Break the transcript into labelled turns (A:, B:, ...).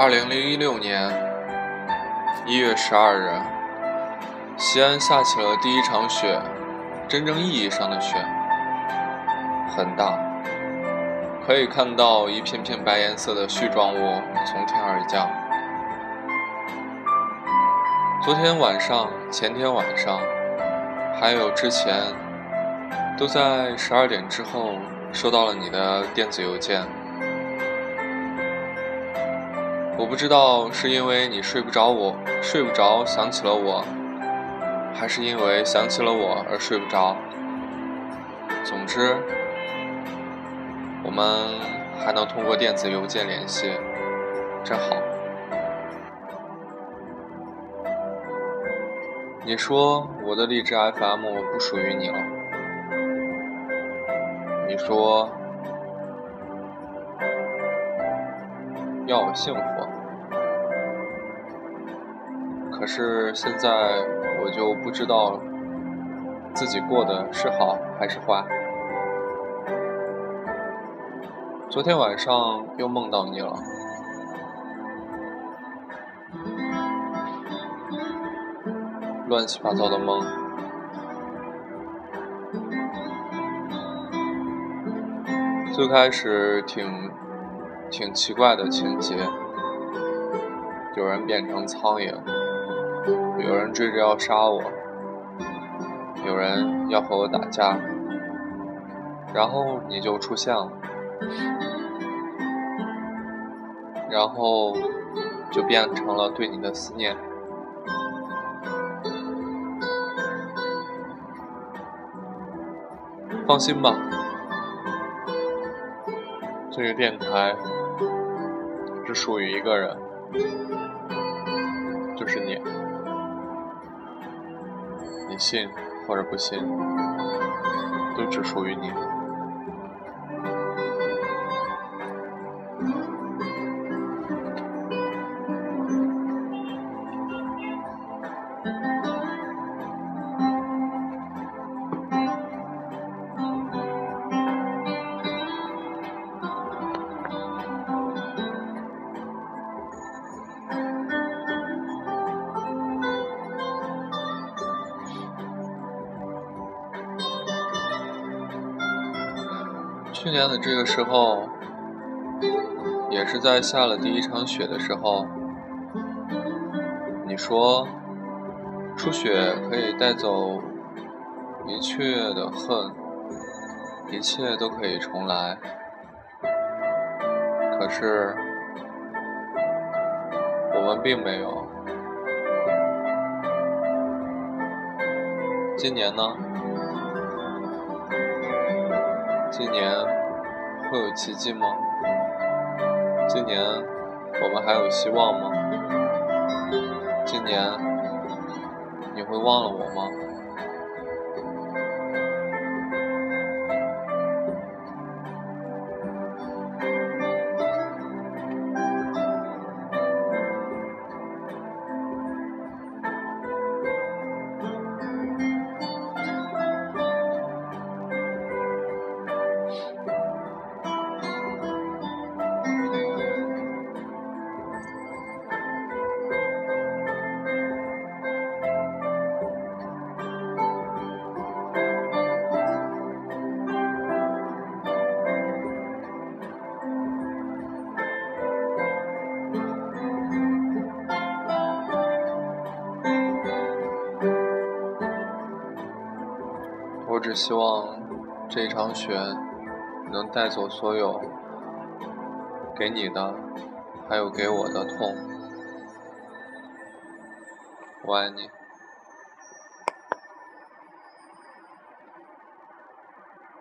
A: 二零零一六年一月十二日，西安下起了第一场雪，真正意义上的雪，很大，可以看到一片片白颜色的絮状物从天而降。昨天晚上、前天晚上，还有之前，都在十二点之后收到了你的电子邮件。我不知道是因为你睡不着，我睡不着想起了我，还是因为想起了我而睡不着。总之，我们还能通过电子邮件联系，真好。你说我的励志 FM 不属于你了，你说要幸福。可是现在我就不知道自己过的是好还是坏。昨天晚上又梦到你了，乱七八糟的梦。最开始挺挺奇怪的情节，有人变成苍蝇。有人追着要杀我，有人要和我打架，然后你就出现了，然后就变成了对你的思念。放心吧，这个电台只属于一个人，就是你。你信或者不信，都只属于你。去年的这个时候，也是在下了第一场雪的时候，你说，初雪可以带走一切的恨，一切都可以重来。可是，我们并没有。今年呢？今年会有奇迹吗？今年我们还有希望吗？今年你会忘了我吗？我只希望这场雪能带走所有给你的，还有给我的痛。我爱你。